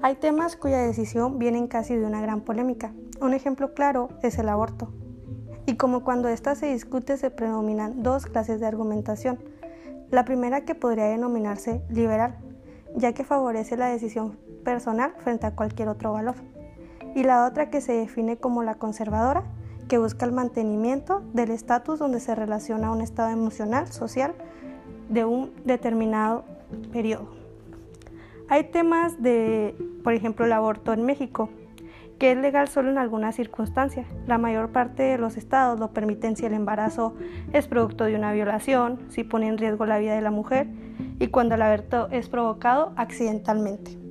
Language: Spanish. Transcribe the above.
Hay temas cuya decisión vienen casi de una gran polémica. Un ejemplo claro es el aborto. Y como cuando ésta se discute se predominan dos clases de argumentación. La primera que podría denominarse liberal, ya que favorece la decisión personal frente a cualquier otro valor. Y la otra que se define como la conservadora, que busca el mantenimiento del estatus donde se relaciona un estado emocional, social, de un determinado periodo. Hay temas de, por ejemplo, el aborto en México, que es legal solo en algunas circunstancias. La mayor parte de los estados lo permiten si el embarazo es producto de una violación, si pone en riesgo la vida de la mujer y cuando el aborto es provocado accidentalmente.